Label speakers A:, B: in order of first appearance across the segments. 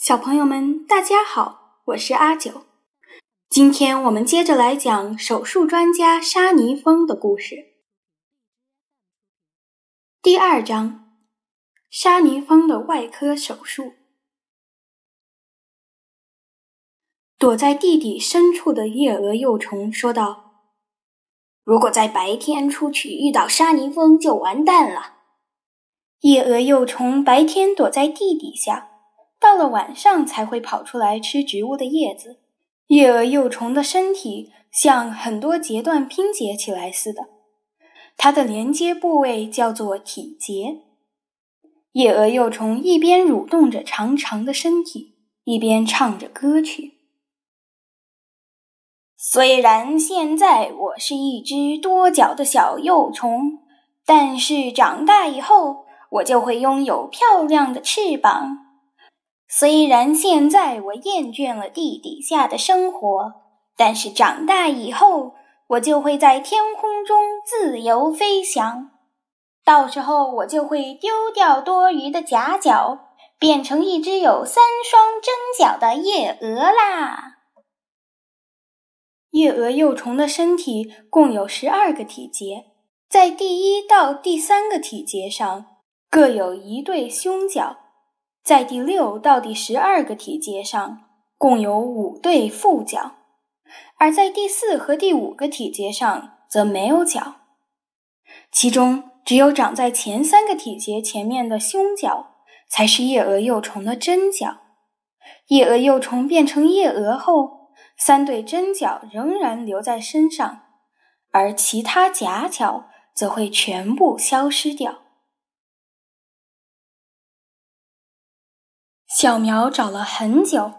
A: 小朋友们，大家好，我是阿九。今天我们接着来讲手术专家沙尼峰的故事。第二章：沙尼峰的外科手术。躲在地底深处的夜蛾幼虫说道：“
B: 如果在白天出去遇到沙尼峰，就完蛋了。”
A: 夜蛾幼虫白天躲在地底下。到了晚上才会跑出来吃植物的叶子。夜蛾幼虫的身体像很多节段拼接起来似的，它的连接部位叫做体节。夜蛾幼虫一边蠕动着长长的身体，一边唱着歌曲。
B: 虽然现在我是一只多脚的小幼虫，但是长大以后我就会拥有漂亮的翅膀。虽然现在我厌倦了地底下的生活，但是长大以后，我就会在天空中自由飞翔。到时候，我就会丢掉多余的假脚，变成一只有三双真脚的夜蛾啦。
A: 夜蛾幼虫的身体共有十二个体节，在第一到第三个体节上各有一对胸角。在第六到第十二个体节上，共有五对副角，而在第四和第五个体节上则没有角。其中只有长在前三个体节前面的胸角，才是夜蛾幼虫的真角。夜蛾幼虫变成夜蛾后，三对真角仍然留在身上，而其他假角则会全部消失掉。小苗找了很久，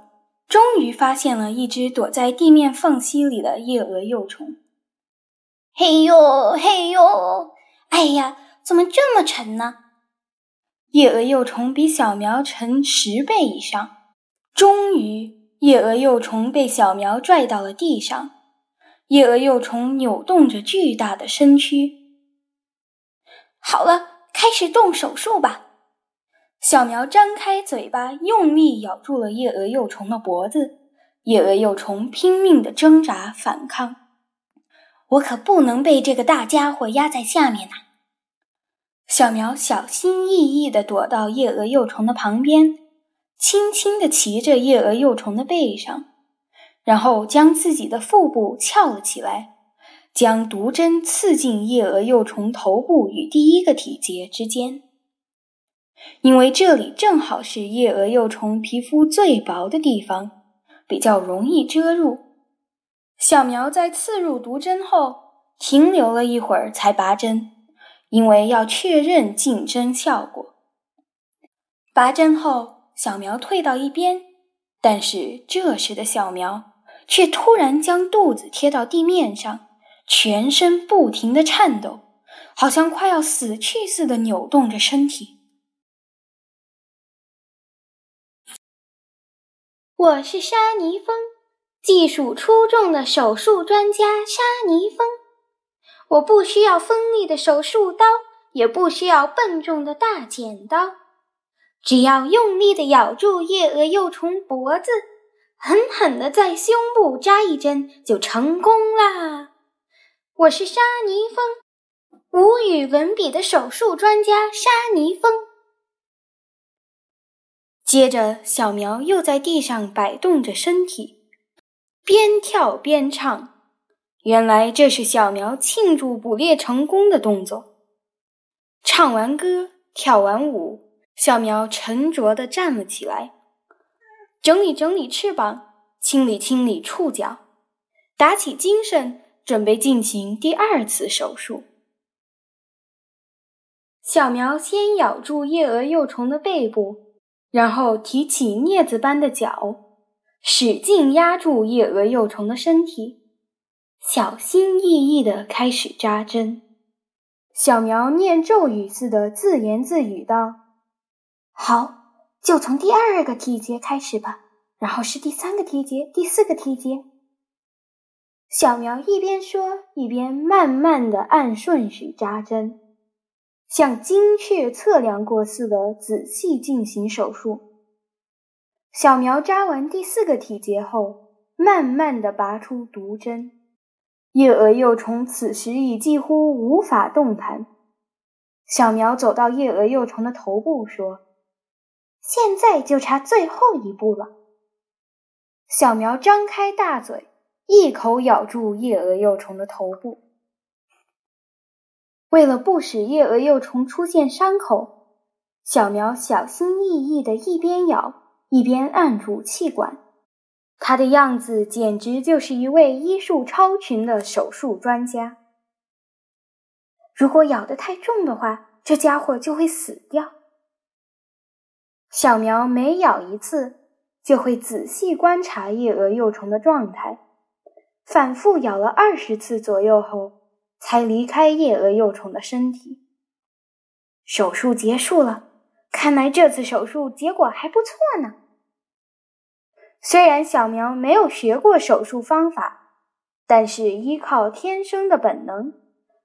A: 终于发现了一只躲在地面缝隙里的夜蛾幼虫。
B: 嘿呦嘿呦，哎呀，怎么这么沉呢？
A: 夜蛾幼虫比小苗沉十倍以上。终于，夜蛾幼虫被小苗拽到了地上。夜蛾幼虫扭动着巨大的身躯。
B: 好了，开始动手术吧。
A: 小苗张开嘴巴，用力咬住了夜蛾幼虫的脖子。夜蛾幼虫拼命的挣扎反抗。
B: 我可不能被这个大家伙压在下面呐！
A: 小苗小心翼翼地躲到夜蛾幼虫的旁边，轻轻地骑着夜蛾幼虫的背上，然后将自己的腹部翘了起来，将毒针刺进夜蛾幼虫头部与第一个体节之间。因为这里正好是夜蛾幼虫皮肤最薄的地方，比较容易遮入。小苗在刺入毒针后停留了一会儿才拔针，因为要确认进针效果。拔针后，小苗退到一边，但是这时的小苗却突然将肚子贴到地面上，全身不停地颤抖，好像快要死去似的扭动着身体。
C: 我是沙尼峰，技术出众的手术专家沙尼峰。我不需要锋利的手术刀，也不需要笨重的大剪刀，只要用力地咬住夜蛾幼虫脖子，狠狠地在胸部扎一针，就成功啦！我是沙尼峰，无与伦比的手术专家沙尼峰。
A: 接着，小苗又在地上摆动着身体，边跳边唱。原来这是小苗庆祝捕猎成功的动作。唱完歌，跳完舞，小苗沉着地站了起来，整理整理翅膀，清理清理触角，打起精神，准备进行第二次手术。小苗先咬住夜蛾幼虫的背部。然后提起镊子般的脚，使劲压住夜蛾幼虫的身体，小心翼翼地开始扎针。小苗念咒语似的自言自语道：“
C: 好，就从第二个体节开始吧，然后是第三个体节，第四个体节。”小苗一边说，一边慢慢地按顺序扎针。像精确测量过似的仔细进行手术。
A: 小苗扎完第四个体结后，慢慢地拔出毒针。夜蛾幼虫此时已几乎无法动弹。小苗走到夜蛾幼虫的头部，说：“现在就差最后一步了。”小苗张开大嘴，一口咬住夜蛾幼虫的头部。为了不使夜蛾幼虫出现伤口，小苗小心翼翼地一边咬一边按住气管。他的样子简直就是一位医术超群的手术专家。如果咬得太重的话，这家伙就会死掉。小苗每咬一次，就会仔细观察夜蛾幼虫的状态，反复咬了二十次左右后。才离开夜蛾幼虫的身体。手术结束了，看来这次手术结果还不错呢。虽然小苗没有学过手术方法，但是依靠天生的本能，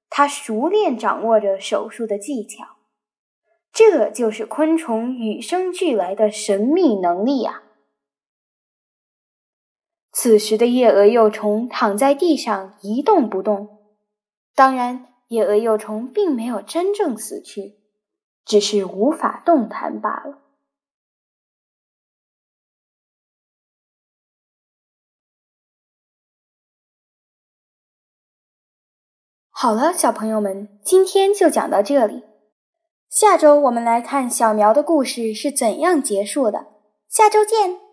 A: 他熟练掌握着手术的技巧。这就是昆虫与生俱来的神秘能力呀！此时的夜蛾幼虫躺在地上一动不动。当然，野鹅幼虫并没有真正死去，只是无法动弹罢了。好了，小朋友们，今天就讲到这里。下周我们来看小苗的故事是怎样结束的。下周见。